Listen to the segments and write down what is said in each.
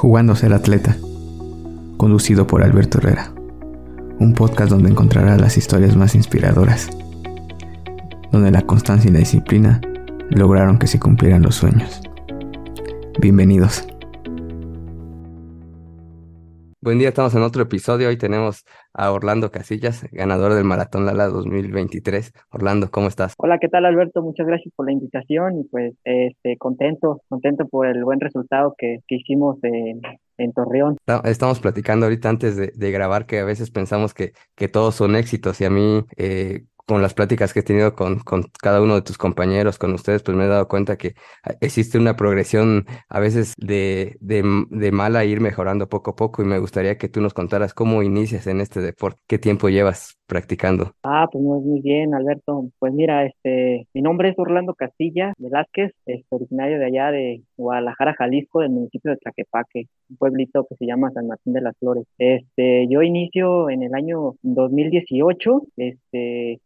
Jugando a ser atleta, conducido por Alberto Herrera, un podcast donde encontrarás las historias más inspiradoras, donde la constancia y la disciplina lograron que se cumplieran los sueños. Bienvenidos. Buen día, estamos en otro episodio. Hoy tenemos a Orlando Casillas, ganador del Maratón Lala 2023. Orlando, ¿cómo estás? Hola, ¿qué tal Alberto? Muchas gracias por la invitación y pues este, contento, contento por el buen resultado que, que hicimos en, en Torreón. Estamos platicando ahorita antes de, de, grabar que a veces pensamos que, que todos son éxitos y a mí eh, con las pláticas que he tenido con, con, cada uno de tus compañeros, con ustedes, pues me he dado cuenta que ah, existe una progresión a veces de, de, de, mala ir mejorando poco a poco y me gustaría que tú nos contaras cómo inicias en este deporte, qué tiempo llevas practicando. Ah, pues muy, bien, Alberto. Pues mira, este, mi nombre es Orlando Castilla Velázquez, es originario de allá de Guadalajara, Jalisco, del municipio de Tlaquepaque, un pueblito que se llama San Martín de las Flores. Este, yo inicio en el año 2018, este,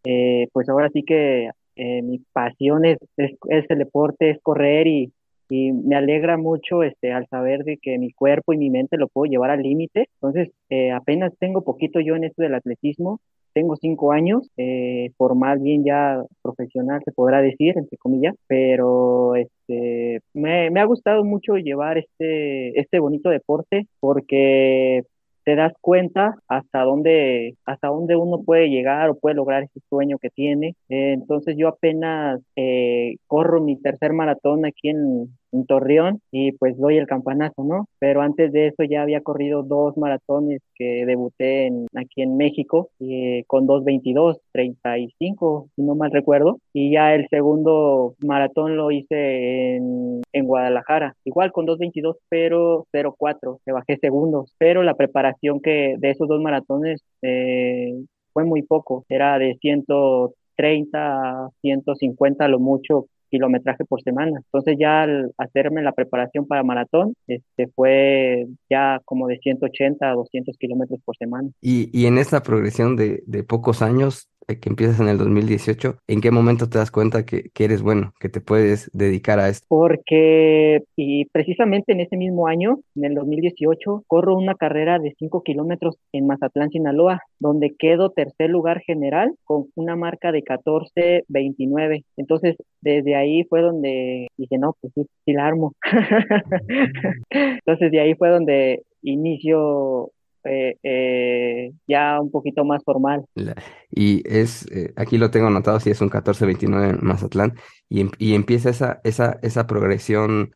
pues ahora sí que eh, mi pasión es, es, el deporte, es correr y, y me alegra mucho este, al saber de que mi cuerpo y mi mente lo puedo llevar al límite. Entonces, eh, apenas tengo poquito yo en esto del atletismo, tengo cinco años, eh, formal bien ya profesional se podrá decir, entre comillas, pero este, me, me ha gustado mucho llevar este, este bonito deporte porque te das cuenta hasta dónde, hasta dónde uno puede llegar o puede lograr ese sueño que tiene. Eh, entonces yo apenas eh, corro mi tercer maratón aquí en, en Torreón y pues doy el campanazo, ¿no? Pero antes de eso ya había corrido dos maratones que debuté en, aquí en México eh, con 2.22, 35, si no mal recuerdo, y ya el segundo maratón lo hice en, en Guadalajara, igual con 2.22, pero 0.4, le bajé segundos, pero la preparación que de esos dos maratones eh, fue muy poco, era de 130, 150 lo mucho kilometraje por semana. Entonces ya al hacerme la preparación para maratón, este fue ya como de 180 a 200 kilómetros por semana. Y, y en esta progresión de, de pocos años, eh, que empiezas en el 2018, ¿en qué momento te das cuenta que, que, eres bueno, que te puedes dedicar a esto? Porque, y precisamente en ese mismo año, en el 2018, corro una carrera de 5 kilómetros en Mazatlán, Sinaloa, donde quedo tercer lugar general con una marca de 14.29. Entonces, desde ahí fue donde dije, no, pues sí, sí la armo. Entonces, de ahí fue donde inicio eh, eh, ya un poquito más formal. Y es, eh, aquí lo tengo anotado, si es un 14-29 en Mazatlán, y, y, empieza esa, esa, esa progresión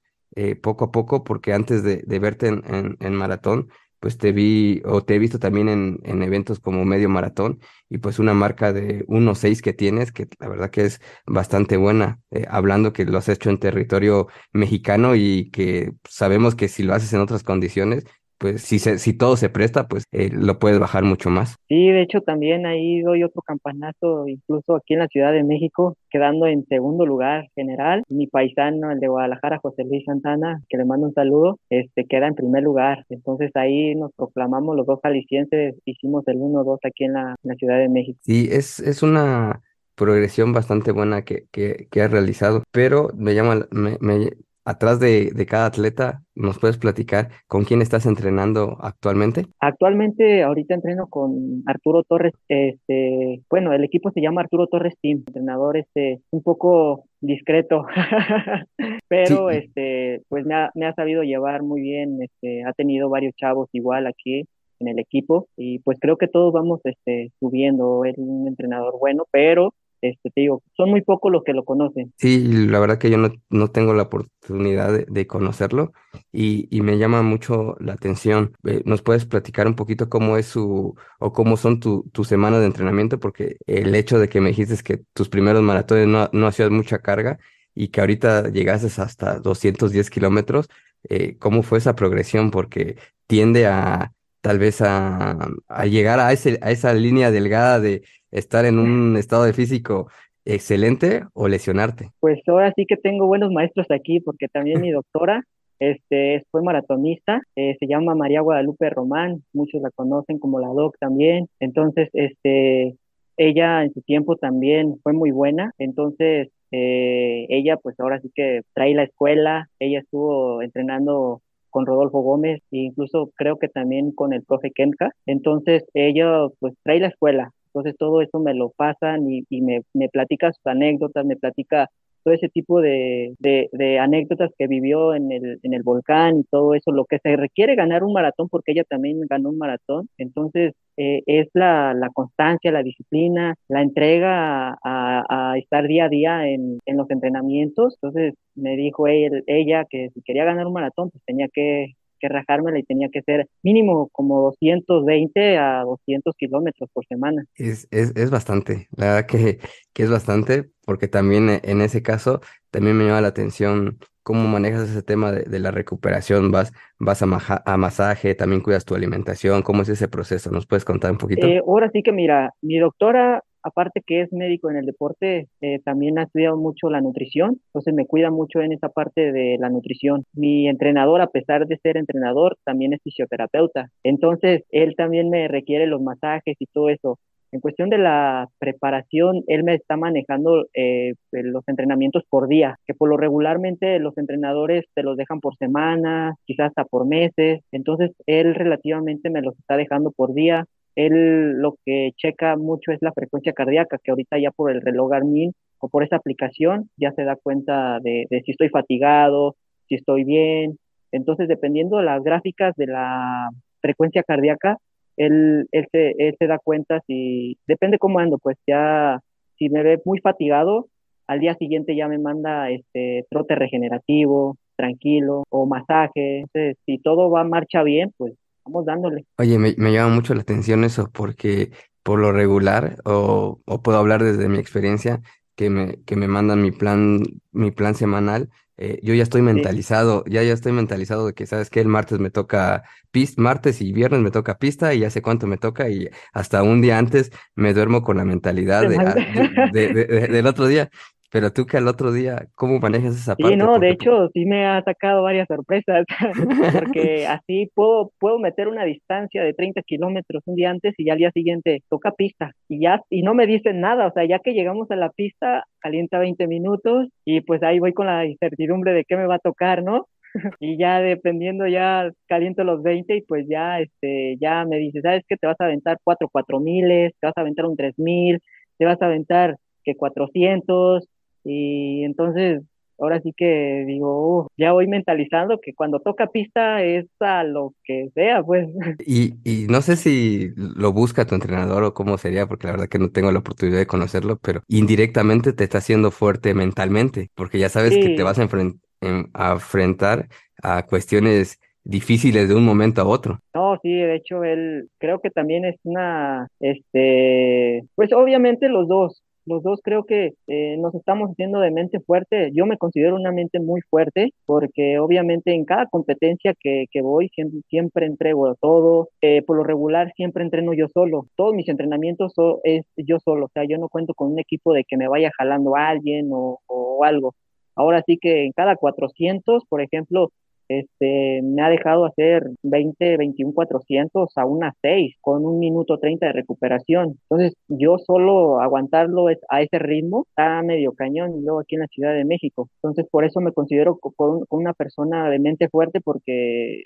poco a poco, porque antes de, de verte en, en, en, maratón, pues te vi, o te he visto también en, en eventos como medio maratón, y pues una marca de 1.6 que tienes, que la verdad que es bastante buena, eh, hablando que lo has hecho en territorio mexicano y que sabemos que si lo haces en otras condiciones, pues si, se, si todo se presta, pues eh, lo puedes bajar mucho más. Sí, de hecho también ahí doy otro campanazo, incluso aquí en la Ciudad de México, quedando en segundo lugar general. Mi paisano, el de Guadalajara, José Luis Santana, que le mando un saludo, este queda en primer lugar. Entonces ahí nos proclamamos los dos jaliscienses, hicimos el 1-2 aquí en la, en la, Ciudad de México. Sí, es, es una progresión bastante buena que, que, que has realizado, pero me llama, me, me, atrás de, de, cada atleta, ¿nos puedes platicar con quién estás entrenando actualmente? Actualmente, ahorita entreno con Arturo Torres. Este, bueno, el equipo se llama Arturo Torres Team, entrenador este, un poco discreto, pero sí. este, pues me ha, me ha, sabido llevar muy bien. Este, ha tenido varios chavos igual aquí en el equipo y pues creo que todos vamos este, subiendo. Es un entrenador bueno, pero este, te digo, son muy pocos los que lo conocen. Sí, la verdad que yo no, no tengo la oportunidad de, conocerlo y, y, me llama mucho la atención. Eh, ¿Nos puedes platicar un poquito cómo es su o cómo son tu, tu semana de entrenamiento? Porque el hecho de que me dijiste que tus primeros maratones no, no hacías mucha carga y que ahorita llegases hasta 210 kilómetros, eh, ¿cómo fue esa progresión? Porque tiende a tal vez a, a llegar a, ese, a esa línea delgada de estar en un estado de físico excelente o lesionarte? Pues ahora sí que tengo buenos maestros aquí, porque también mi doctora este, fue maratonista, eh, se llama María Guadalupe Román, muchos la conocen como la doc también, entonces, este, ella en su tiempo también fue muy buena, entonces, eh, ella pues ahora sí que trae la escuela, ella estuvo entrenando con Rodolfo Gómez e incluso creo que también con el profe Kemka. Entonces ella pues trae la escuela, entonces todo eso me lo pasan y, y me, me platica sus anécdotas, me platica todo ese tipo de, de, anécdotas que vivió en el, en el volcán y todo eso, lo que se requiere ganar un maratón, porque ella también ganó un maratón, entonces eh, es la, la, constancia, la disciplina, la entrega a, estar día a día en, en, los entrenamientos, entonces me dijo ella que si quería ganar un maratón, pues tenía que que rajármela y tenía que ser mínimo como 220 a 200 kilómetros por semana. Es, es, es bastante, la verdad que, que es bastante, porque también eh, en ese caso también me llama la atención cómo manejas ese tema de, de la recuperación, vas, vas a, a, masaje, también cuidas tu alimentación, ¿cómo es ese proceso? ¿Nos puedes contar un poquito? Eh, ahora sí que mira, mi doctora aparte que es médico en el deporte, eh, también ha estudiado mucho la nutrición, entonces me cuida mucho en esa parte de la nutrición. Mi entrenador, a pesar de ser entrenador, también es fisioterapeuta, entonces él también me requiere los masajes y todo eso. En cuestión de la preparación, él me está manejando eh, los entrenamientos por día, que por lo regularmente los entrenadores te los dejan por semana, quizás hasta por meses. Entonces, él relativamente me los está dejando por día él lo que checa mucho es la frecuencia cardíaca, que ahorita ya por el reloj Garmin o por esa aplicación ya se da cuenta de, si estoy fatigado, si estoy bien. Entonces, dependiendo de las gráficas de la frecuencia cardíaca, él, él, se, él se da cuenta si, depende cómo ando, pues ya, si me ve muy fatigado, al día siguiente ya me manda este trote regenerativo, tranquilo, o masaje. Entonces, si todo va marcha bien, pues dándole. Oye, me, llama mucho la atención eso porque por lo regular, o, o puedo hablar desde mi experiencia, que me, que me mandan mi plan, mi plan semanal, eh, yo ya estoy mentalizado, ya ya estoy mentalizado de que, ¿sabes que El martes me toca pista, martes y viernes me toca pista y ya sé cuánto me toca y hasta un día antes me duermo con la mentalidad ah, de, del otro día. Pero tú que al otro día, ¿cómo manejas esa parte? Sí, no, de hecho sí me ha sacado varias sorpresas, porque así puedo, puedo meter una distancia de 30 kilómetros un día antes y ya al día siguiente toca pista y ya, y no me dicen nada, o sea, ya que llegamos a la pista, calienta 20 minutos y pues ahí voy con la incertidumbre de qué me va a tocar, ¿no? y ya dependiendo ya caliento los 20 y pues ya este ya me dice, ¿sabes qué? Te vas a aventar cuatro cuatro miles, te vas a aventar un tres mil, te vas a aventar que 400 y entonces, ahora sí que digo, ya voy mentalizando que cuando toca pista es a lo que sea, pues. Y, y no sé si lo busca tu entrenador o cómo sería, porque la verdad que no tengo la oportunidad de conocerlo, pero indirectamente te está haciendo fuerte mentalmente, porque ya sabes que te vas a, a enfrentar a cuestiones difíciles de un momento a otro. No, sí, de hecho él creo que también es una, este, pues obviamente los dos, los dos creo que eh, nos estamos haciendo de mente fuerte. Yo me considero una mente muy fuerte porque obviamente en cada competencia que, que voy siempre, siempre entrego todo. Eh, por lo regular siempre entreno yo solo. Todos mis entrenamientos es yo solo. O sea, yo no cuento con un equipo de que me vaya jalando alguien o, o algo. Ahora sí que en cada 400, por ejemplo, este, me ha dejado hacer 20, 21, 400 a una 6 con un minuto 30 de recuperación. Entonces, yo solo aguantarlo a ese ritmo está medio cañón y luego aquí en la Ciudad de México. Entonces, por eso me considero como una persona de mente fuerte porque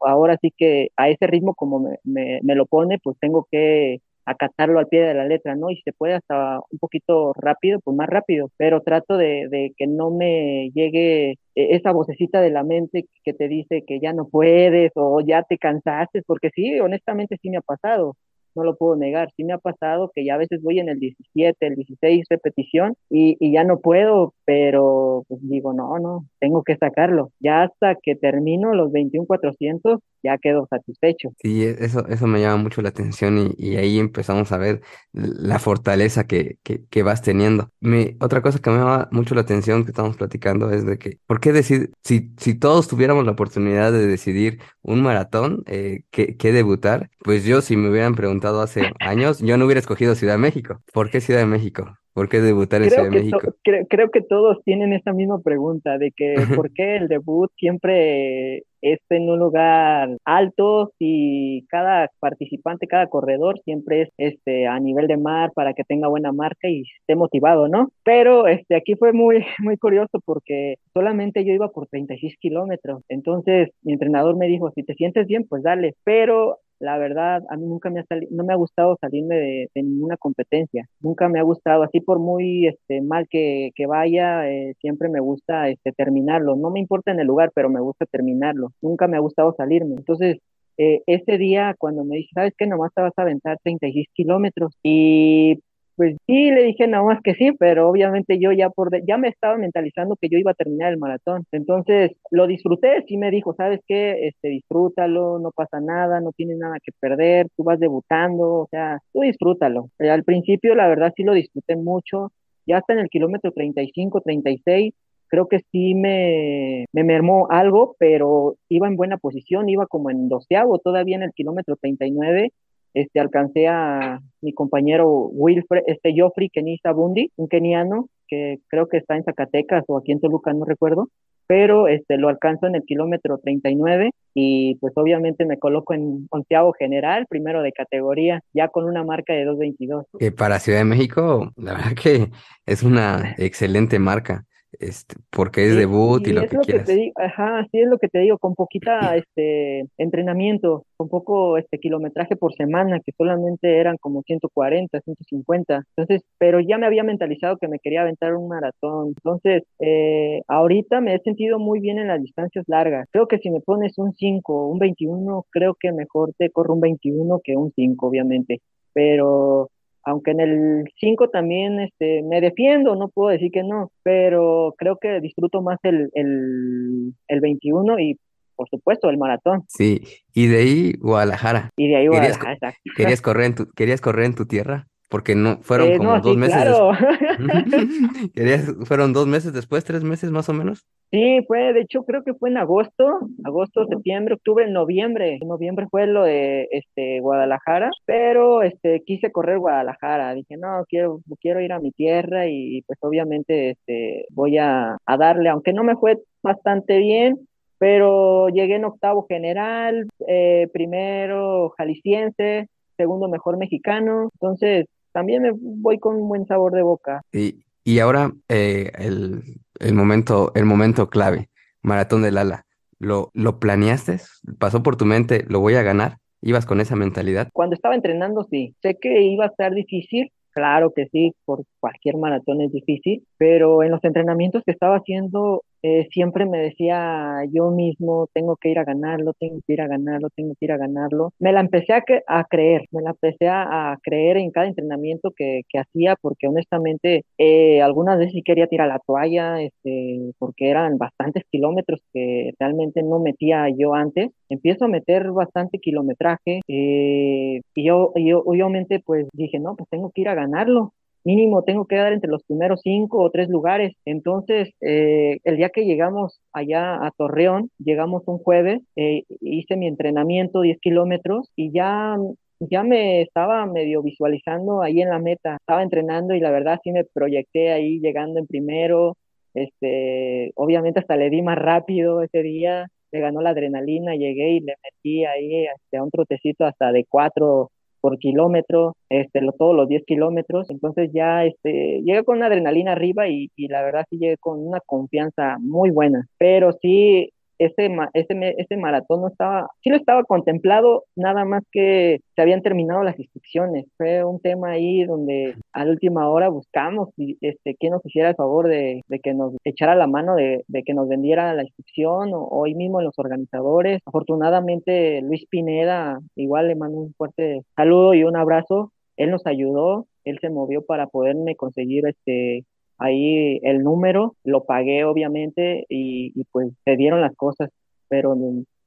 ahora sí que a ese ritmo como me, me lo pone, pues tengo que acatarlo al pie de la letra, ¿no? Y se puede hasta un poquito rápido, pues más rápido, pero trato de, de que no me llegue e, esa vocecita de la mente que te dice que ya no puedes o ya te cansaste, porque sí, honestamente sí me ha pasado no lo puedo negar. Sí me ha pasado que ya a veces voy en el 17, el 16 repetición y, y ya no puedo, pero pues digo, no, no, tengo que sacarlo. Ya hasta que termino los 21,400, ya quedo satisfecho. Sí, e, eso, eso me llama mucho la atención y, ahí empezamos a ver la fortaleza que, que, que, vas teniendo. Me, otra cosa que me llama mucho la atención que estamos platicando es de que, ¿por qué decir, si, si todos tuviéramos la oportunidad de decidir un maratón, eh, que, que debutar, pues yo si me hubieran preguntado hace años, yo no hubiera escogido Ciudad de México. ¿Por qué Ciudad de México? ¿Por qué debutar en Ciudad Creo de México? to- cre- creo que todos tienen esta misma pregunta de que por qué el debut siempre es en un lugar alto y cada participante, cada corredor siempre es este a nivel de mar para que tenga buena marca y esté motivado, ¿no? Pero este aquí fue muy muy curioso porque solamente yo iba por 36 kilómetros, entonces mi entrenador me dijo si te sientes bien pues dale, pero la verdad, a mí nunca me ha sali- no me ha gustado salirme de, ninguna competencia. Nunca me ha gustado, así por muy este, mal que, que vaya, eh, siempre me gusta este, terminarlo. No me importa en el lugar, pero me gusta terminarlo. Nunca me ha gustado salirme. Entonces, eh, ese día cuando me dice, ¿sabes qué? Nomás te vas a aventar 36 kilómetros. Y pues sí, le dije nada más que sí, pero obviamente yo ya por de- ya me estaba mentalizando que yo iba a terminar el maratón. Entonces, lo disfruté, sí me dijo, ¿sabes qué? Este, disfrútalo, no pasa nada, no tienes nada que perder, tú vas debutando, o sea, tú disfrútalo. Eh, al principio, la verdad, sí lo disfruté mucho, ya hasta en el kilómetro 35, 36, creo que sí me, me mermó algo, pero iba en buena posición, iba como en doceavo, todavía en el kilómetro 39 este, alcancé a mi compañero Wilfred, este Joffrey Kenisa Bundi, un keniano que creo que está en Zacatecas o aquí en Toluca, no recuerdo, pero este, lo alcanzo en el kilómetro 39 y pues obviamente me coloco en onceavo general, primero de categoría, ya con una marca de 2.22. Que para Ciudad de México, la verdad que es una excelente marca, este, porque es Sí, debut y y lo es que lo que te quieras. digo, ajá, sí es lo que te digo, con poquita este entrenamiento, con poco este kilometraje por semana, que solamente eran como 140, 150. Entonces, pero ya me había mentalizado que me quería aventar un maratón. Entonces, eh, ahorita me he sentido muy bien en las distancias largas. Creo que si me pones un 5, un 21, creo que mejor te corro un 21 que un 5, obviamente. Pero aunque en el 5 también este, me defiendo, no puedo decir que no, pero creo que disfruto más el, el, el 21 y por supuesto el maratón. Sí, y de ahí Guadalajara. Y de ahí ¿Querías, co- Guadalajara, exacto. querías correr en tu, querías correr en tu tierra? Porque no, fueron Eh, como no, dos sí, meses des- claro. ¿Querías, fueron dos meses después, tres meses más o menos? Sí, fue, de hecho, creo que fue en agosto, agosto, septiembre, octubre, noviembre. En noviembre fue lo de este Guadalajara, pero este quise correr Guadalajara. Dije, no, quiero, quiero ir a mi tierra y pues obviamente este voy a, a darle, aunque no me fue bastante bien, pero llegué en octavo general, eh, primero jalisciense, segundo mejor mexicano. Entonces, también me voy con un buen sabor de boca. Y, y ahora eh, el, el momento, el momento clave, Maratón del Ala. ¿Lo, lo planeaste? ¿Pasó por tu mente? ¿Lo voy a ganar? ¿Ibas con esa mentalidad? Cuando estaba entrenando, sí. Sé que iba a estar difícil, claro que sí, por cualquier maratón es difícil, pero en los entrenamientos que estaba haciendo, eh, siempre me decía yo mismo, tengo que ir a ganarlo, tengo que ir a ganarlo, tengo que ir a ganarlo. Me la empecé a, cre- a creer, me la empecé a, a creer en cada entrenamiento que, que hacía, porque honestamente eh, algunas veces sí quería tirar la toalla, este, porque eran bastantes kilómetros que realmente no metía yo antes. Empiezo a meter bastante kilometraje eh, y yo, yo obviamente pues dije, no, pues tengo que ir a ganarlo. Mínimo tengo que dar entre los primeros cinco o tres lugares. Entonces, eh, el día que llegamos allá a Torreón, llegamos un jueves, eh, hice mi entrenamiento 10 kilómetros y ya ya me estaba medio visualizando ahí en la meta, estaba entrenando y la verdad sí me proyecté ahí llegando en primero, este, obviamente hasta le di más rápido ese día, le ganó la adrenalina, llegué y le metí ahí este, a un trotecito hasta de cuatro por kilómetro, este, lo, todos los 10 kilómetros, entonces ya este, llegué con una adrenalina arriba y, y la verdad sí llegué con una confianza muy buena, pero sí ese, ese, ese maratón no estaba, sí lo estaba contemplado, nada más que se habían terminado las inscripciones. Fue un tema ahí donde a la última hora buscamos este, quién nos hiciera el favor de, de que nos echara la mano de, de que nos vendiera la inscripción o hoy mismo los organizadores. Afortunadamente Luis Pineda, igual le mando un fuerte saludo y un abrazo. Él nos ayudó, él se movió para poderme conseguir este ahí el número, lo pagué obviamente y, y pues se dieron las cosas, pero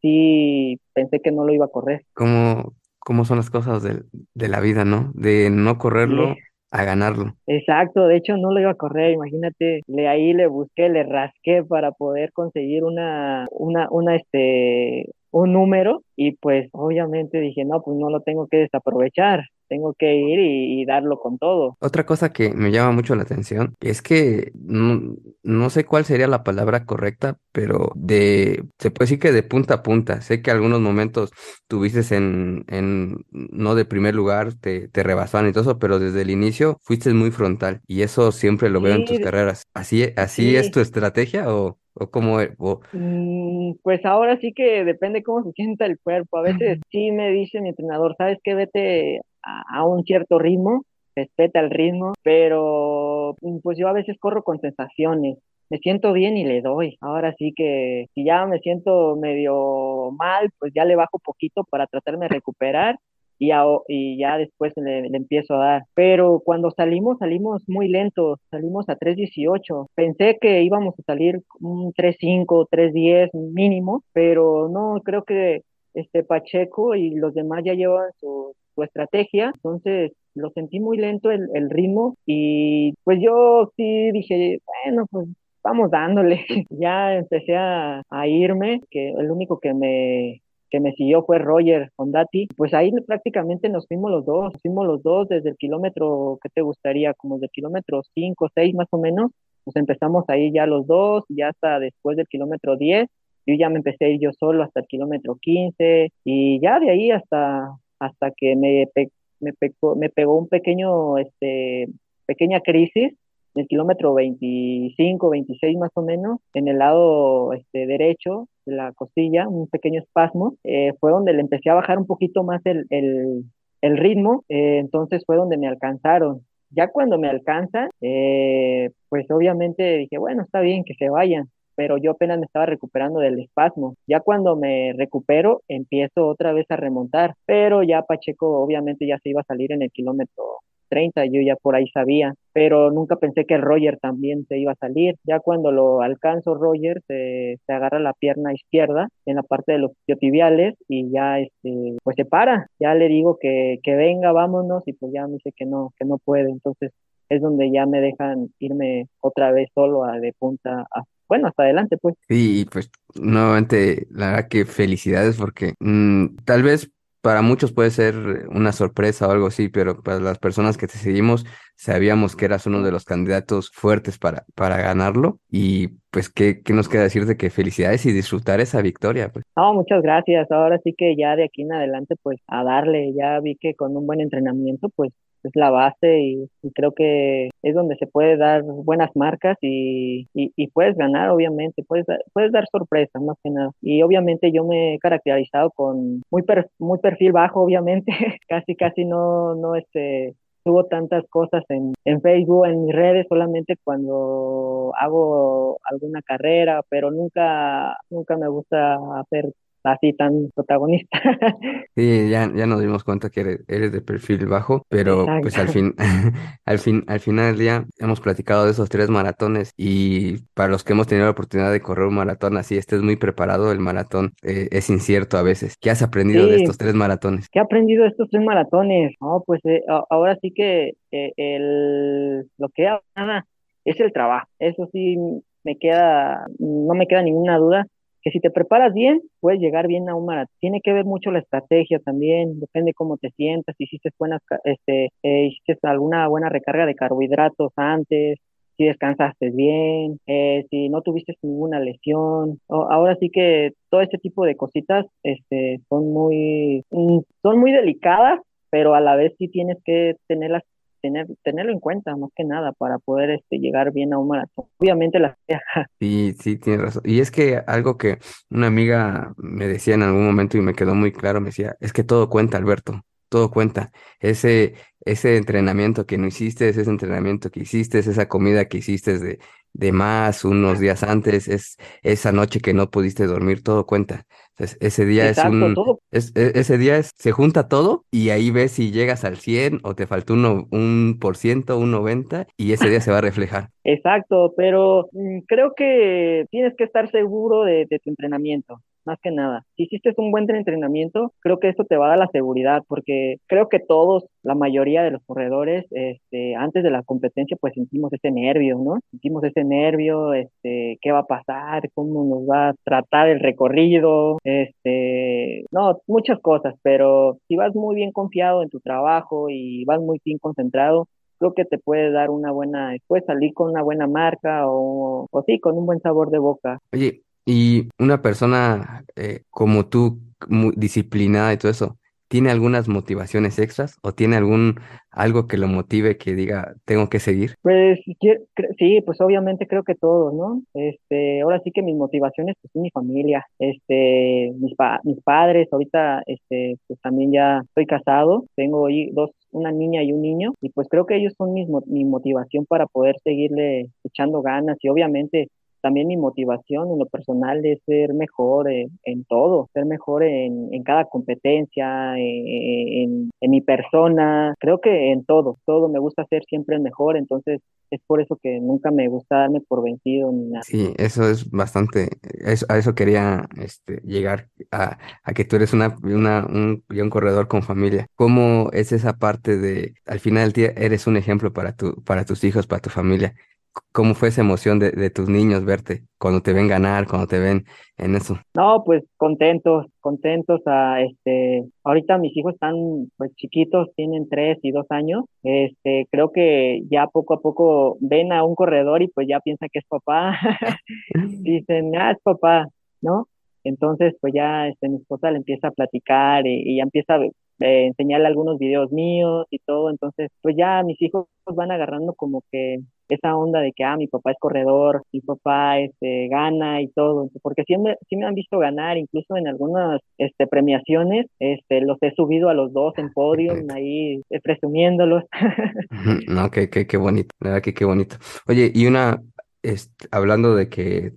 sí pensé que no lo iba a correr. ¿Cómo, cómo son las cosas del- de, la vida, ¿no? De no Sí, correrlo a ganarlo. exacto, de hecho no lo iba a correr, imagínate, le ahí le busqué, le rasqué para poder conseguir una, una, una, este, un número y pues obviamente dije, no, pues no lo tengo que desaprovechar. Tengo que ir y, darlo con todo. Otra cosa que me llama mucho la atención es que no, no sé cuál sería la palabra correcta, pero de, se puede decir que de punta a punta. Sé que algunos momentos tuviste en, en no de primer lugar, te, te rebasaban y todo eso, pero desde el inicio fuiste muy frontal y eso siempre lo veo en tus carreras. ¿Así, así es tu estrategia o, o cómo? O... Mm, pues ahora sí que depende cómo se sienta el cuerpo. A veces sí me dice mi entrenador, ¿sabes qué? Vete a, un cierto ritmo, respeta el ritmo, pero mm, pues yo a veces corro con sensaciones. Me siento bien y le doy. Ahora sí que si ya me siento medio mal, pues ya le bajo poquito para tratarme de recuperar y ya, y ya después le, empiezo a dar. Pero cuando salimos, salimos muy lentos, salimos a 3.18. Pensé que íbamos a salir un 3.5, 3.10 mínimo, pero no, creo que este Pacheco y los demás ya llevan su, su estrategia, entonces lo sentí muy lento el, el ritmo y pues yo sí dije, bueno, pues vamos dándole. ya empecé a, a irme, que el único que me que me siguió fue Roger Ondati. Pues ahí prácticamente nos fuimos los dos, nos fuimos los dos desde el kilómetro, ¿qué te gustaría? Como desde el kilómetro 5, 6 más o menos. Pues empezamos ahí ya los dos, ya hasta después del kilómetro 10. Yo ya me empecé a ir yo solo hasta el kilómetro 15 y ya de ahí hasta, hasta que me, me, pegó, me pegó un pequeño, este, pequeña crisis en el kilómetro 25, 26 más o menos, en el lado este, derecho de la costilla, un pequeño espasmo, eh, fue donde le empecé a bajar un poquito más el, el, el ritmo, eh, entonces fue donde me alcanzaron. Ya cuando me alcanzan, eh, pues obviamente dije, bueno, está bien que se vayan, pero yo apenas me estaba recuperando del espasmo. Ya cuando me recupero, empiezo otra vez a remontar, pero ya Pacheco obviamente ya se iba a salir en el kilómetro 30, yo ya por ahí sabía, pero nunca pensé que Roger también se iba a salir. Ya cuando lo alcanzo, Roger se, se agarra la pierna izquierda en la parte de los tibiales y ya este, pues se para. Ya le digo que, que venga, vámonos, y pues ya me dice que no, que no puede. Entonces es donde ya me dejan irme otra vez solo a, de punta bueno, hasta adelante, pues. Sí, pues nuevamente, la verdad que felicidades porque mm, tal vez para muchos puede ser una sorpresa o algo así, pero para las personas que te seguimos, sabíamos que eras uno de los candidatos fuertes para, para ganarlo. Y pues, ¿qué, qué nos queda decir de que felicidades y disfrutar esa victoria? Pues? No, muchas gracias. Ahora sí que ya de aquí en adelante, pues a darle, ya vi que con un buen entrenamiento, pues es la base y, creo que es donde se puede dar buenas marcas y, y, puedes ganar, obviamente, puedes, puedes dar sorpresas más que nada. Y obviamente yo me he caracterizado con muy, muy perfil bajo, obviamente, casi, casi no, no, este, subo tantas cosas en, en Facebook, en mis redes, solamente cuando hago alguna carrera, pero nunca, nunca me gusta hacer así tan protagonista. Sí, ya, ya nos dimos cuenta que eres, de perfil bajo, pero pues al fin, al fin, al final del día hemos platicado de esos tres maratones y para los que hemos tenido la oportunidad de correr un maratón así, estés muy preparado, el maratón eh, es incierto a veces. ¿Qué has aprendido de estos tres maratones? ¿Qué he aprendido de estos tres maratones? No, pues eh, ahora sí que eh, el, lo que nada es el trabajo. Eso sí me queda, no me queda ninguna duda si te preparas bien, puedes llegar bien a un maratón. Tiene que ver mucho la estrategia también, depende cómo te sientas, si hiciste buenas, este, eh, hiciste alguna buena recarga de carbohidratos antes, si descansaste bien, eh, si no tuviste ninguna lesión. ahora sí que todo este tipo de cositas este, son muy, mm, son muy delicadas, pero a la vez sí tienes que tenerlas tener, tenerlo en cuenta más que nada para poder este, llegar bien a un. Obviamente la Sí, sí, tienes razón. Y es que algo que una amiga me decía en algún momento y me quedó muy claro, me decía, es que todo cuenta, Alberto, todo cuenta. Ese, ese entrenamiento que no hiciste, ese entrenamiento que hiciste, esa comida que hiciste de, de más unos días antes, es esa noche que no pudiste dormir, todo cuenta. ese día es un, e, ese día es, se junta todo y ahí ves si llegas al 100 o te faltó uno, un por ciento, un 90 y ese día se va a reflejar. Exacto, pero mm, creo que tienes que estar seguro de tu entrenamiento más que nada. Si hiciste un buen entrenamiento, creo que esto te va a dar la seguridad, porque creo que todos, la mayoría de los corredores, este, antes de la competencia, pues sentimos ese nervio, ¿no? Sentimos ese nervio, este, qué va a pasar, cómo nos va a tratar el recorrido, este, no, muchas cosas, pero si vas muy bien confiado en tu trabajo y vas muy bien concentrado, creo que te puede dar una buena, puedes salir con una buena marca o, o sí, con un buen sabor de boca. Oye, y una persona eh, como tú, disciplinada y todo eso, ¿tiene algunas motivaciones extras o tiene algún algo que lo motive que diga, tengo que seguir? Pues sí, pues obviamente creo que todos, ¿no? Este, ahora sí que mis motivaciones pues mi familia, este, mis pa- mis padres, ahorita este, pues también ya estoy casado, tengo dos, una niña y un niño, y pues creo que ellos son mis, mi motivación para poder seguirle echando ganas y obviamente también mi motivación en lo personal es ser mejor eh, en todo, ser mejor en, en cada competencia, en, en mi persona, creo que en todo, todo me gusta ser siempre mejor, entonces es por eso que nunca me gusta darme por vencido ni nada. Sí, eso es bastante, eso, a eso quería este, llegar, a, a que tú eres una, una, un, ya un corredor con familia. ¿Cómo es esa parte de, al final del día, eres un ejemplo para tu, para tus hijos, para tu familia? ¿Cómo fue esa emoción de, tus niños verte cuando te ven ganar, cuando te ven en eso? No, pues contentos, contentos a este, ahorita mis hijos están pues chiquitos, tienen tres y dos años, este, creo que ya poco a poco ven a un corredor y pues ya piensan que es papá, dicen, ah, es papá, ¿no? Entonces, pues ya este, mi esposa le empieza a platicar y, y ya empieza a eh, enseñarle algunos videos míos y todo, entonces, pues ya mis hijos van agarrando como que esa onda de que, ah, mi papá es corredor, mi papá este, gana y todo, porque sí me, sí me han visto ganar, incluso en algunas este, premiaciones, este, los he subido a los dos en podium, ahí eh, presumiéndolos. No, qué, qué, qué bonito, la verdad que qué bonito. Oye, y una, este, hablando de que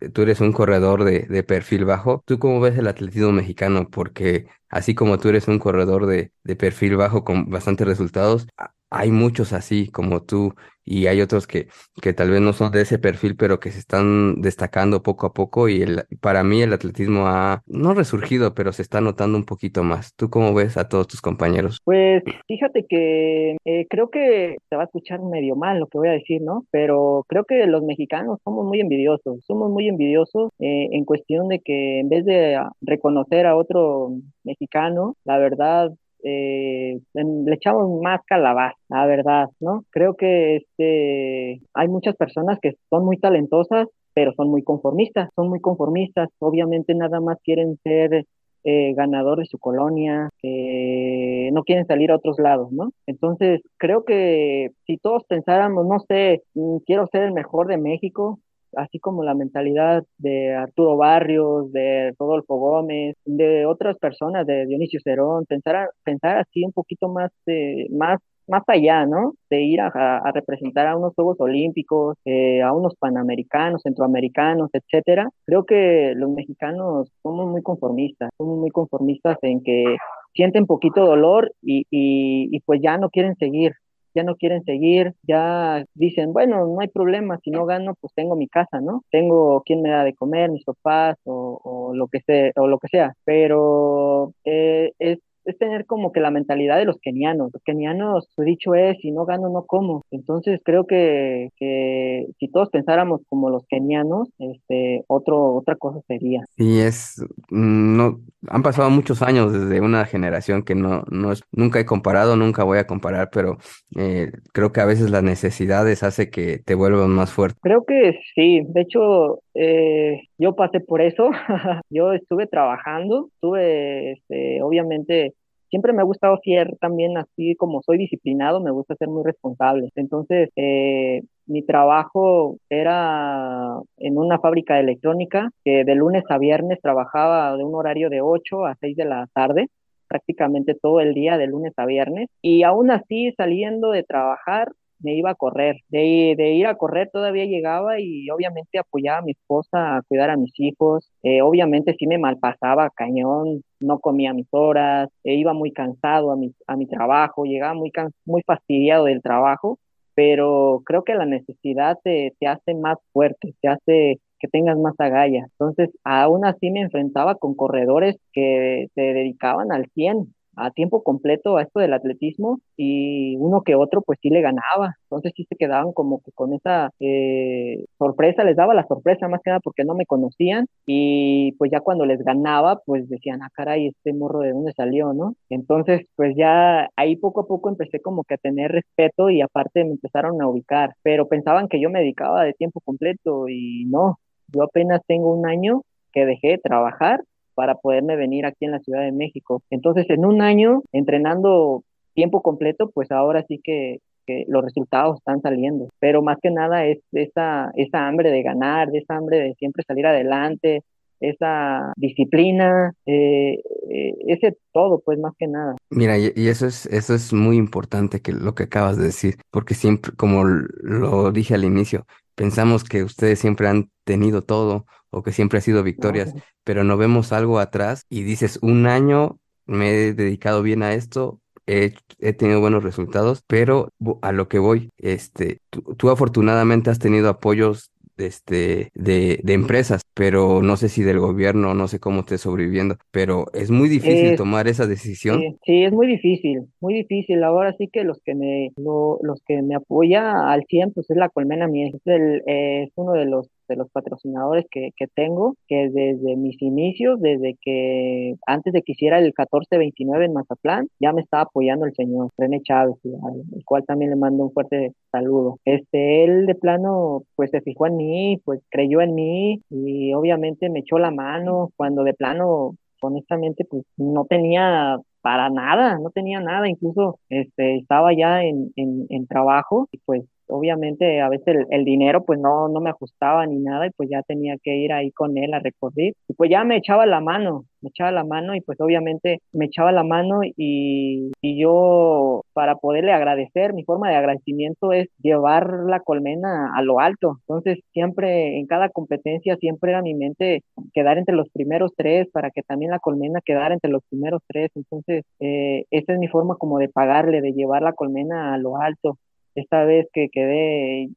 eh, tú eres un corredor de, de perfil bajo, ¿tú cómo ves el atletismo mexicano? Porque así como tú eres un corredor de, de perfil bajo con bastantes resultados, hay muchos así como tú y hay otros que, que tal vez no son de ese perfil, pero que se están destacando poco a poco y el, para mí el atletismo ha, no resurgido, pero se está notando un poquito más. ¿Tú cómo ves a todos tus compañeros? Pues fíjate que eh, creo que se va a escuchar medio mal lo que voy a decir, ¿no? Pero creo que los mexicanos somos muy envidiosos, somos muy envidiosos eh, en cuestión de que en vez de reconocer a otro mexicano, la verdad, eh, le echamos más calabaza, la verdad, ¿no? Creo que este, hay muchas personas que son muy talentosas, pero son muy conformistas, son muy conformistas, obviamente nada más quieren ser eh, ganador de su colonia, no quieren salir a otros lados, ¿no? Entonces, creo que si todos pensáramos, no sé, mm, quiero ser el mejor de México, así como la mentalidad de Arturo Barrios, de Rodolfo Gómez, de otras personas, de Dionisio Cerón, pensar, pensar así un poquito más, eh, más, más allá, ¿no? De ir a, representar a unos Juegos Olímpicos, eh, a unos Panamericanos, Centroamericanos, etcétera. Creo que los mexicanos somos muy conformistas, somos muy conformistas en que sienten poquito dolor y, y, y pues ya no quieren seguir, ya no quieren seguir, ya dicen, bueno, no hay problema, si no gano, pues tengo mi casa, ¿no? Tengo quien me da de comer, mis papás o, o lo que sea, o lo que sea, pero eh, es es tener como que la mentalidad de los kenianos. Los kenianos, su dicho es, si no gano, no como. Entonces creo que, que si todos pensáramos como los kenianos, este, otro, otra cosa sería. Sí, es, mm, no, han pasado muchos años desde una generación que no, no es, nunca he comparado, nunca voy a comparar, pero eh, creo que a veces las necesidades hace que te vuelvas más fuerte. Creo que sí, de hecho, eh, yo pasé por eso, yo estuve trabajando, estuve, este, obviamente, siempre me ha gustado ser también así como soy disciplinado, me gusta ser muy responsable. Entonces, eh, mi trabajo era en una fábrica de electrónica que de lunes a viernes trabajaba de un horario de 8 a 6 de la tarde prácticamente todo el día de lunes a viernes y aún así saliendo de trabajar me iba a correr. De, de, ir a correr todavía llegaba y obviamente apoyaba a mi esposa a cuidar a mis hijos. Eh, obviamente sí me malpasaba cañón, no comía mis horas, eh, iba muy cansado a mi, a mi trabajo, llegaba muy, muy fastidiado del trabajo, pero creo que la necesidad te, te hace más fuerte, te hace que tengas más agallas. Entonces, aún así me enfrentaba con corredores que se dedicaban al 100, a tiempo completo a esto del atletismo y uno que otro pues sí le ganaba. Entonces sí se quedaban como que con esa eh, sorpresa, les daba la sorpresa más que nada porque no me conocían y pues ya cuando les ganaba pues decían, ah caray, este morro de dónde salió, ¿no? Entonces pues ya ahí poco a poco empecé como que a tener respeto y aparte me empezaron a ubicar, pero pensaban que yo me dedicaba de tiempo completo y no, yo apenas tengo un año que dejé de trabajar para poderme venir aquí en la Ciudad de México. Entonces, en un año entrenando tiempo completo, pues ahora sí que, los resultados están saliendo. Pero más que nada es esa, esa hambre de ganar, esa hambre de siempre salir adelante, esa disciplina, eh, eh, ese todo, pues más que nada. Mira, y, eso es, eso es muy importante que lo que acabas de decir, porque siempre, como lo dije al inicio, pensamos que ustedes siempre han tenido todo o que siempre ha sido victorias, pero no vemos algo atrás y dices, un año me he dedicado bien a esto, he, tenido buenos resultados, pero a lo que voy, este, tú, afortunadamente has tenido apoyos este, de, de, empresas, pero no sé si del gobierno, no sé cómo estés sobreviviendo, pero es muy difícil tomar esa decisión. Sí, es muy difícil, muy difícil. Ahora sí que los que me, los que me apoya al 100, pues es la Colmena Miel, es, el, es uno de los de los patrocinadores que, que, tengo, que desde mis inicios, desde que antes de que hiciera el 1429 en Mazatlán, ya me estaba apoyando el señor René Chávez, al, cual también le mando un fuerte saludo. Este, él de plano, pues se fijó en mí, pues creyó en mí y obviamente me echó la mano cuando de plano honestamente pues no tenía para nada, no tenía nada, incluso este, estaba ya en, en, en trabajo y pues obviamente a veces el, dinero pues no, no me ajustaba ni nada y pues ya tenía que ir ahí con él a recorrer y pues ya me echaba la mano, me echaba la mano y pues obviamente me echaba la mano y, y yo para poderle agradecer, mi forma de agradecimiento es llevar la colmena a lo alto, entonces siempre en cada competencia siempre era mi mente quedar entre los primeros tres para que también la colmena quedara entre los primeros tres, entonces eh, esa es mi forma como de pagarle, de llevar la colmena a lo alto esta vez que quedé,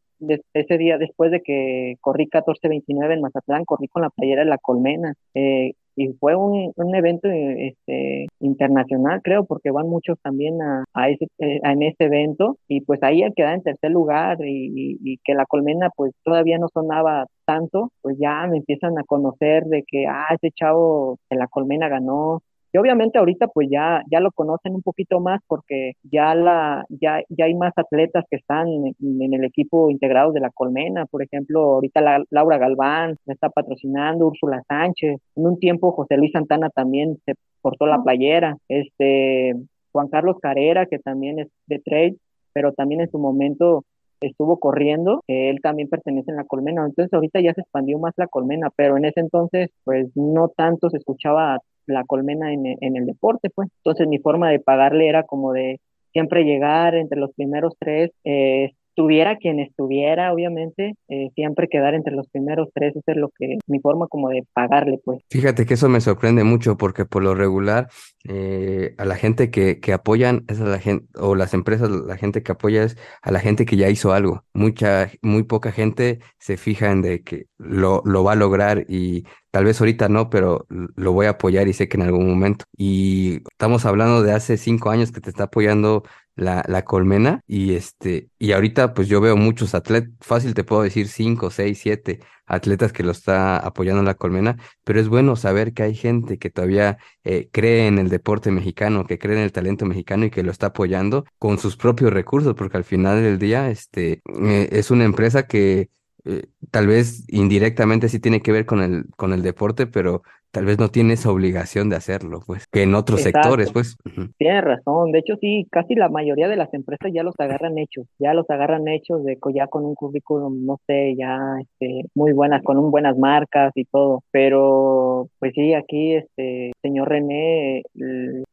ese día después de que corrí 14.29 en Mazatlán, corrí con la playera de la Colmena. Eh, y fue un, un evento este, internacional, creo, porque van muchos también a, a ese, eh, en ese evento y pues ahí al quedar en tercer lugar y, y, que la colmena pues todavía no sonaba tanto, pues ya me empiezan a conocer de que, ah, ese chavo de la colmena ganó, y obviamente ahorita pues ya, ya lo conocen un poquito más porque ya, la, ya, ya hay más atletas que están en, el equipo integrados de la Colmena. Por ejemplo, ahorita la, Laura Galván está patrocinando, Úrsula Sánchez. En un tiempo José Luis Santana también se portó la playera. Este, Juan Carlos Carrera, que también es de trade, pero también en su momento estuvo corriendo, él también pertenece a la colmena, entonces ahorita ya se expandió más la colmena, pero en ese entonces pues no tanto se escuchaba la colmena en, en el deporte, pues. Entonces mi forma de pagarle era como de siempre llegar entre los primeros tres, eh, estuviera quien estuviera, obviamente, eh, siempre quedar entre los primeros tres, eso es lo que, mi forma como de pagarle, pues. Fíjate que eso me sorprende mucho porque por lo regular eh, a la gente que, que apoyan es a la gente, o las empresas, la gente que apoya es a la gente que ya hizo algo. Mucha, muy poca gente se fija en de que lo, lo va a lograr y tal vez ahorita no, pero lo voy a apoyar y sé que en algún momento. Y estamos hablando de hace cinco años que te está apoyando la, la colmena y este, y ahorita pues yo veo muchos atletas, fácil te puedo decir cinco, seis, siete atletas que lo está apoyando la colmena, pero es bueno saber que hay gente que todavía eh, cree en el deporte mexicano, que cree en el talento mexicano y que lo está apoyando con sus propios recursos, porque al final del día este, eh, es una empresa que eh, tal vez indirectamente sí tiene que ver con el, con el deporte, pero tal vez no tiene esa obligación de hacerlo, pues, que en otros sectores, pues. Tienes razón, de hecho sí, casi la mayoría de las empresas ya los agarran hechos, ya los agarran hechos de ya con un currículum, no sé, ya este, muy buenas, con un buenas marcas y todo, pero pues sí, aquí este señor René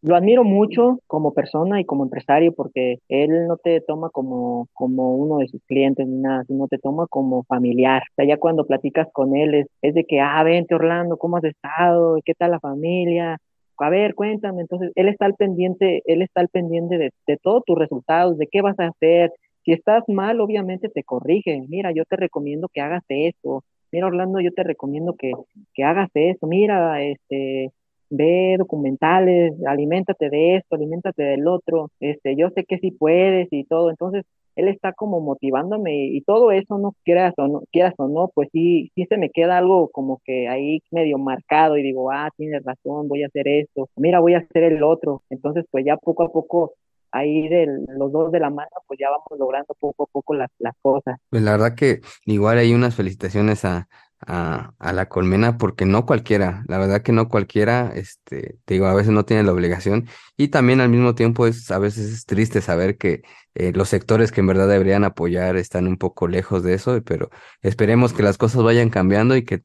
lo admiro mucho como persona y como empresario porque él no te toma como, como uno de sus clientes ni nada, sino te toma como familiar. O sea, ya cuando platicas con él es, es de que, ah, vente Orlando, ¿cómo has estado? Qué tal la familia, a ver, cuéntame. Entonces, él está al pendiente, él está al pendiente de, de todos tus resultados, de qué vas a hacer. Si estás mal, obviamente te corrige. Mira, yo te recomiendo que hagas esto. Mira, Orlando, yo te recomiendo que, que hagas esto. Mira, este, ve documentales, aliméntate de esto, aliméntate del otro, este, yo sé que sí puedes y todo, entonces él está como motivándome y, todo eso, no quieras o no, quieras o no, pues sí, sí se me queda algo como que ahí medio marcado y digo, ah, tienes razón, voy a hacer esto, mira, voy a hacer el otro, entonces pues ya poco a poco ahí de los dos de la mano, pues ya vamos logrando poco a poco las, las cosas. Pues la verdad que igual hay unas felicitaciones a, a, a, la colmena porque no cualquiera, la verdad que no cualquiera, este, te digo, a veces no tiene la obligación y también al mismo tiempo es a veces es triste saber que eh, los sectores que en verdad deberían apoyar están un poco lejos de eso, pero esperemos que las cosas vayan cambiando y que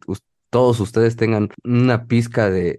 todos ustedes tengan una pizca de,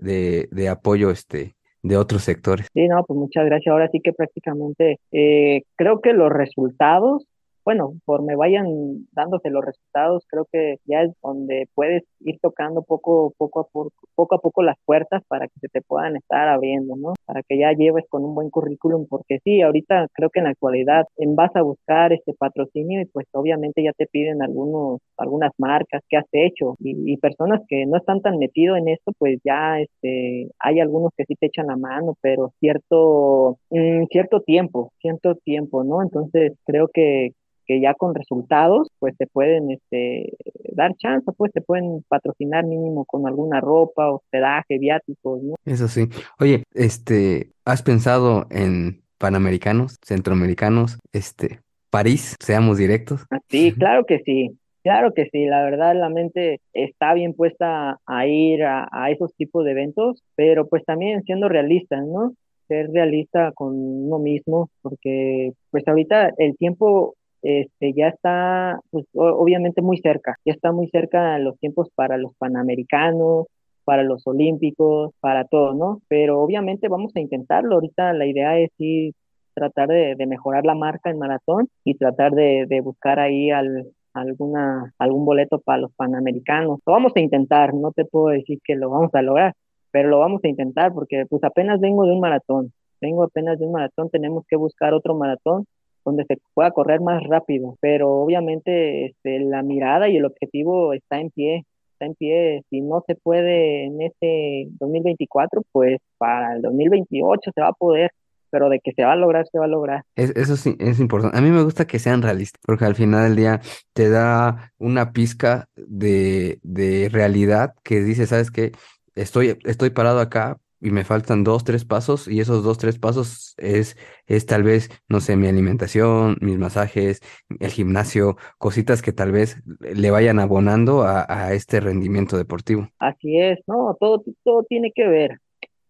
de, apoyo este de otros sectores. Sí, no, pues muchas gracias. Ahora sí que prácticamente eh, creo que los resultados bueno, por me vayan dándose los resultados, creo que ya es donde puedes ir tocando poco, poco, a poco, poco a poco las puertas para que se te puedan estar abriendo, ¿no? Para que ya lleves con un buen currículum, porque sí, ahorita creo que en la actualidad en vas a buscar este patrocinio y pues obviamente ya te piden algunos, algunas marcas que has hecho y, personas que no están tan metidos en esto, pues ya este, hay algunos que sí te echan la mano, pero cierto, mm, cierto tiempo, cierto tiempo, ¿no? Entonces creo que que ya con resultados, pues te pueden este, dar chance, pues te pueden patrocinar mínimo con alguna ropa, hospedaje, viáticos, ¿no? Eso sí. Oye, este, ¿has pensado en panamericanos, centroamericanos, este, París, seamos directos? Ah, sí, claro que sí. Claro que sí, la verdad la mente está bien puesta a ir a, a esos tipos de eventos, pero pues también siendo realistas, ¿no? Ser realista con uno mismo, porque pues ahorita el tiempo este, ya está, pues, obviamente muy cerca, ya está muy cerca los tiempos para los panamericanos, para los olímpicos, para todo, ¿no? Pero obviamente vamos a intentarlo. Ahorita la idea es ir tratar de, mejorar la marca en maratón y tratar de, buscar ahí al, alguna, algún boleto para los panamericanos. Lo vamos a intentar, no te puedo decir que lo vamos a lograr, pero lo vamos a intentar porque pues apenas vengo de un maratón, vengo apenas de un maratón, tenemos que buscar otro maratón donde se pueda correr más rápido, pero obviamente este, la mirada y el objetivo está en pie, está en pie. Si no se puede en este 2024, pues para el 2028 se va a poder, pero de que se va a lograr, se va a lograr. eso sí, es importante. A mí me gusta que sean realistas, porque al final del día te da una pizca de, de realidad que dice, ¿sabes qué? Estoy, estoy parado acá, y me faltan dos, tres pasos y esos dos, tres pasos es, es tal vez, no sé, mi alimentación, mis masajes, el gimnasio, cositas que tal vez le vayan abonando a, a este rendimiento deportivo. Así es, no, todo, todo tiene que ver.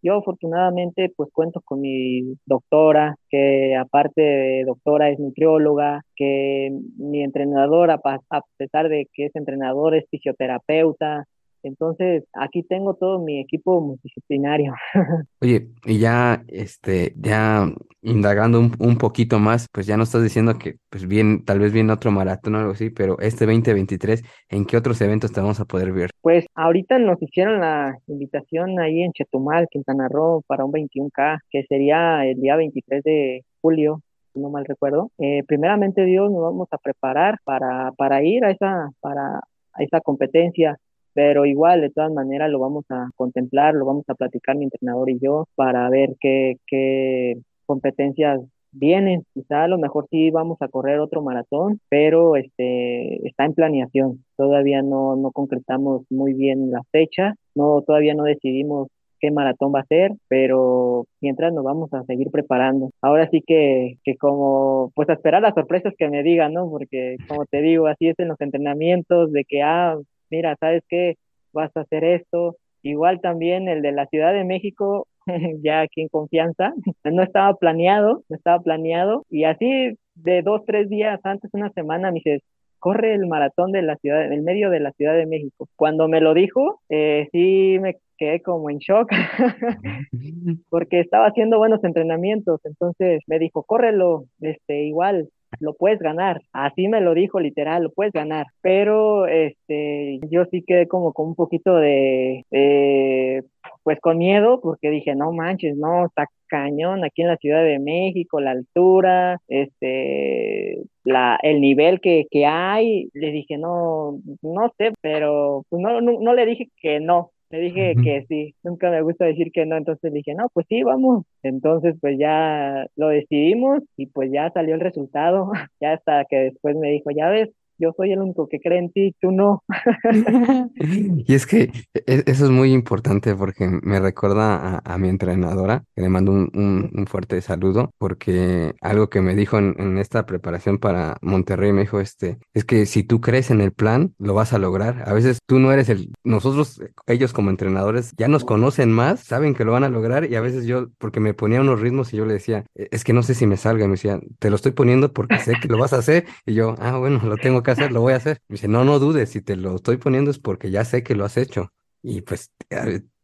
Yo afortunadamente pues cuento con mi doctora, que aparte de doctora es nutrióloga, que mi entrenador, a pesar de que es entrenador, es fisioterapeuta, entonces, aquí tengo todo mi equipo multidisciplinario. Oye, y ya, este, ya indagando un, poquito más, pues ya nos estás diciendo que, pues bien, tal vez viene otro maratón o algo así, pero este 2023, ¿en qué otros eventos te vamos a poder ver? Pues ahorita nos hicieron la invitación ahí en Chetumal, Quintana Roo, para un 21K, que sería el día 23 de julio, si no mal recuerdo. Eh, primeramente Dios, nos vamos a preparar para, para ir a esa, para, a esa competencia pero igual de todas maneras lo vamos a contemplar, lo vamos a platicar mi entrenador y yo para ver qué, qué competencias vienen. Quizá a lo mejor sí vamos a correr otro maratón, pero este está en planeación. Todavía no, no concretamos muy bien la fecha, no, todavía no decidimos qué maratón va a ser, pero mientras nos vamos a seguir preparando. Ahora sí que, que como, pues a esperar las sorpresas que me digan, ¿no? Porque como te digo, así es en los entrenamientos, de que, ah, mira, ¿sabes qué? Vas a hacer esto. Igual también el de la Ciudad de México, ya aquí en confianza, no estaba planeado, no estaba planeado. Y así de dos, tres días antes, una semana, me dices, corre el maratón de la ciudad, en el medio de la Ciudad de México. Cuando me lo dijo, eh, sí me quedé como en shock, porque estaba haciendo buenos entrenamientos, entonces me dijo, córrelo, este, igual, lo puedes ganar. Así me lo dijo literal, lo puedes ganar. Pero este, yo sí quedé como con un poquito de, pues con miedo, porque dije, no manches, no, está cañón aquí en la Ciudad de México, la altura, este, la, el nivel que, que hay. Le dije, no, no sé, pero pues no, no, no le dije que no, Le dije que sí, nunca me gusta decir que no, entonces dije, no, pues sí, vamos. Entonces, pues ya lo decidimos y pues ya salió el resultado, ya hasta que después me dijo, ya ves, yo soy el único que cree en ti, tú no. Y es que e- eso es muy importante porque me recuerda a, a mi entrenadora, que le mando un, un- un fuerte saludo, porque algo que me dijo en, en esta preparación para Monterrey, me dijo, este, es que si tú crees en el plan, lo vas a lograr. A veces tú no eres el, nosotros, ellos como entrenadores, ya nos conocen más, saben que lo van a lograr y a veces yo, porque me ponía unos ritmos y yo le decía, "E- es que no sé si me salga, y me decía, te lo estoy poniendo porque sé que lo vas a hacer y yo, ah, bueno, lo tengo que hacer, lo voy a hacer. Me dice, no, no dudes, si te lo estoy poniendo es porque ya sé que lo has hecho. Y pues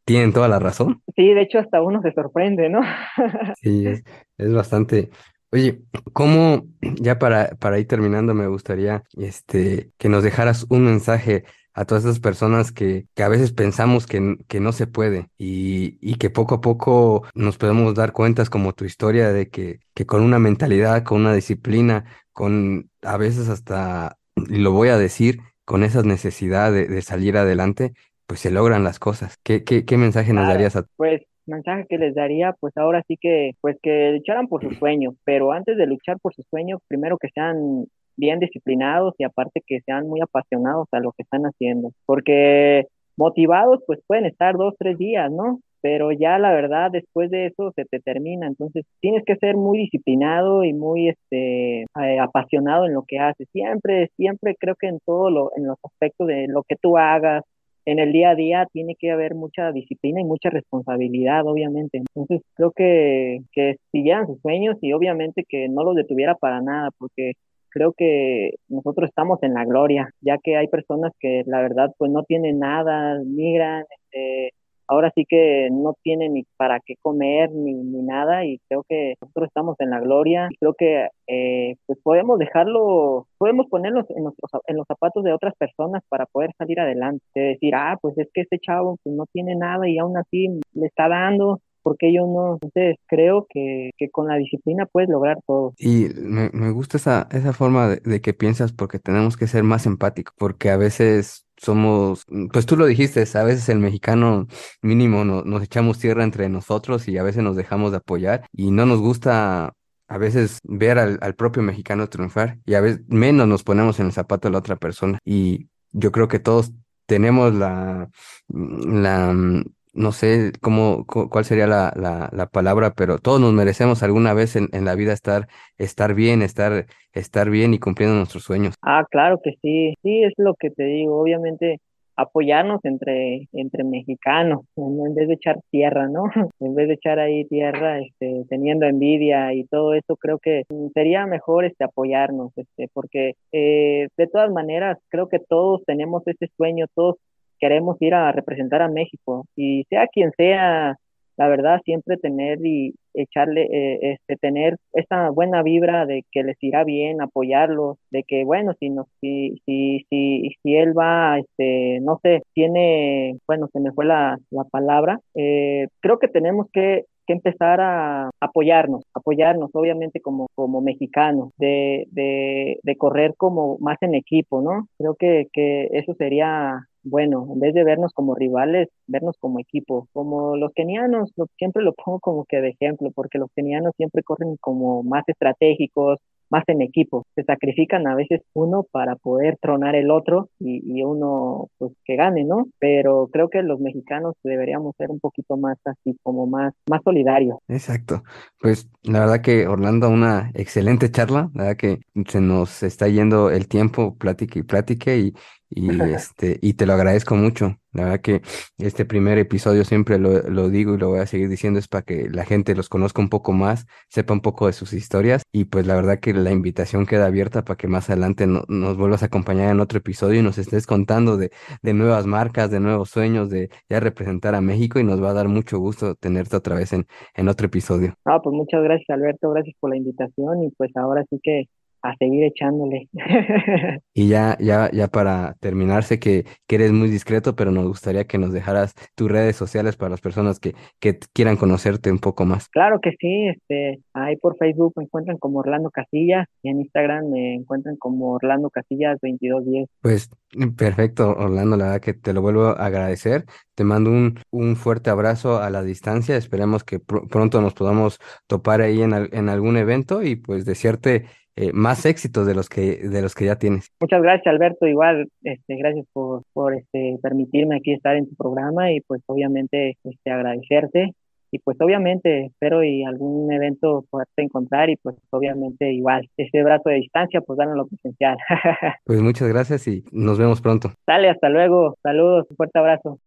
tienen toda la razón. Sí, de hecho hasta uno se sorprende, ¿no? Sí, es, es bastante. Oye, ¿cómo, ya para, para ir terminando, me gustaría este, que nos dejaras un mensaje a todas esas personas que, que a veces pensamos que, que no se puede y, y que poco a poco nos podemos dar cuentas como tu historia de que, que con una mentalidad, con una disciplina, con a veces hasta, y lo voy a decir, con esa necesidad de, de salir adelante, pues se logran las cosas. ¿Qué, qué, qué mensaje nos Claro, darías a... pues mensaje que les daría, pues ahora sí que, pues que lucharan por sus sueños, pero antes de luchar por sus sueños, primero que sean bien disciplinados y aparte que sean muy apasionados a lo que están haciendo, porque motivados pues pueden estar dos, tres días, ¿no? Pero ya la verdad después de eso se te termina, entonces tienes que ser muy disciplinado y muy este eh, apasionado en lo que haces. Siempre, siempre creo que en todo lo, en los aspectos de lo que tú hagas en el día a día tiene que haber mucha disciplina y mucha responsabilidad, obviamente. Entonces, creo que, que siguieran sus sueños y obviamente que no los detuviera para nada, porque creo que nosotros estamos en la gloria, ya que hay personas que la verdad pues no tienen nada, migran, este, ahora sí que no tienen ni para qué comer ni, ni nada y creo que nosotros estamos en la gloria y creo que eh, pues podemos dejarlo, podemos ponernos en, nuestros, en los zapatos de otras personas para poder salir adelante, de decir, ah, pues es que este chavo pues no tiene nada y aún así le está dando, porque yo no? Entonces creo que, que con la disciplina puedes lograr todo. Y me, me gusta esa, esa forma de que piensas porque tenemos que ser más empáticos, porque a veces somos, mm, pues tú lo dijiste, a veces el mexicano mínimo no- nos echamos tierra entre nosotros y a veces nos dejamos de apoyar y no nos gusta a veces ver al, propio mexicano triunfar y a veces menos nos ponemos en el zapato de la otra persona. Y yo creo que todos tenemos la, la, mm, no sé cómo, cu- cuál sería la, la, la palabra, pero todos nos merecemos alguna vez en, en la vida estar, estar bien, estar, estar bien y cumpliendo nuestros sueños. Ah, claro que sí, sí, es lo que te digo, obviamente apoyarnos entre, entre mexicanos, en vez de echar tierra, ¿no? En vez de echar ahí tierra, este, teniendo envidia y todo eso, creo que sería mejor este, apoyarnos, este, porque eh, de todas maneras, creo que todos tenemos ese sueño, todos queremos ir a representar a México, y sea quien sea, la verdad, siempre tener y echarle, eh, este, tener esa buena vibra de que les irá bien, apoyarlos, de que, bueno, si, no, si, si, si, si él va, este, no sé, tiene, bueno, se me fue la, la palabra, eh, creo que tenemos que que empezar a apoyarnos, apoyarnos obviamente como, como mexicanos, de, de, de correr como más en equipo, ¿no? Creo que, que eso sería bueno, en vez de vernos como rivales, vernos como equipo, como los kenianos, siempre lo pongo como que de ejemplo, porque los kenianos siempre corren como más estratégicos, más en equipo, se sacrifican a veces uno para poder tronar el otro y, y uno pues que gane, ¿no? Pero creo que los mexicanos deberíamos ser un poquito más así, como más, más solidarios. Exacto. Pues la verdad que Orlando, una excelente charla, la verdad que se nos está yendo el tiempo, plática y plática y, y este, y te lo agradezco mucho. La verdad que este primer episodio siempre lo, lo digo y lo voy a seguir diciendo es para que la gente los conozca un poco más, sepa un poco de sus historias y pues la verdad que la invitación queda abierta para que más adelante no- nos vuelvas a acompañar en otro episodio y nos estés contando de, de nuevas marcas, de nuevos sueños, de ya representar a México y nos va a dar mucho gusto tenerte otra vez en, en otro episodio. Ah, pues muchas gracias Alberto, gracias por la invitación y pues ahora sí que a seguir echándole. y ya, ya, ya para terminar, sé que, que, eres muy discreto, pero nos gustaría que nos dejaras tus redes sociales para las personas que, que quieran conocerte un poco más. Claro que sí, este, ahí por Facebook me encuentran como Orlando Casillas y en Instagram me encuentran como Orlando Casillas 2210. Pues perfecto, Orlando, la verdad que te lo vuelvo a agradecer. Te mando un, un fuerte abrazo a la distancia. Esperemos que pronto nos podamos topar ahí en, en algún evento y pues desearte eh, más éxitos de los que de los que ya tienes. Muchas gracias Alberto, igual este, gracias por, por este, permitirme aquí estar en tu programa y pues obviamente este, agradecerte y pues obviamente espero y algún evento poderte encontrar y pues obviamente igual ese brazo de distancia pues darnos lo presencial. pues muchas gracias y nos vemos pronto. Dale, hasta luego, saludos, un fuerte abrazo.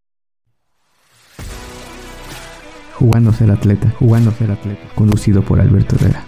Jugándose el atleta, jugándose el atleta, conducido por Alberto Herrera.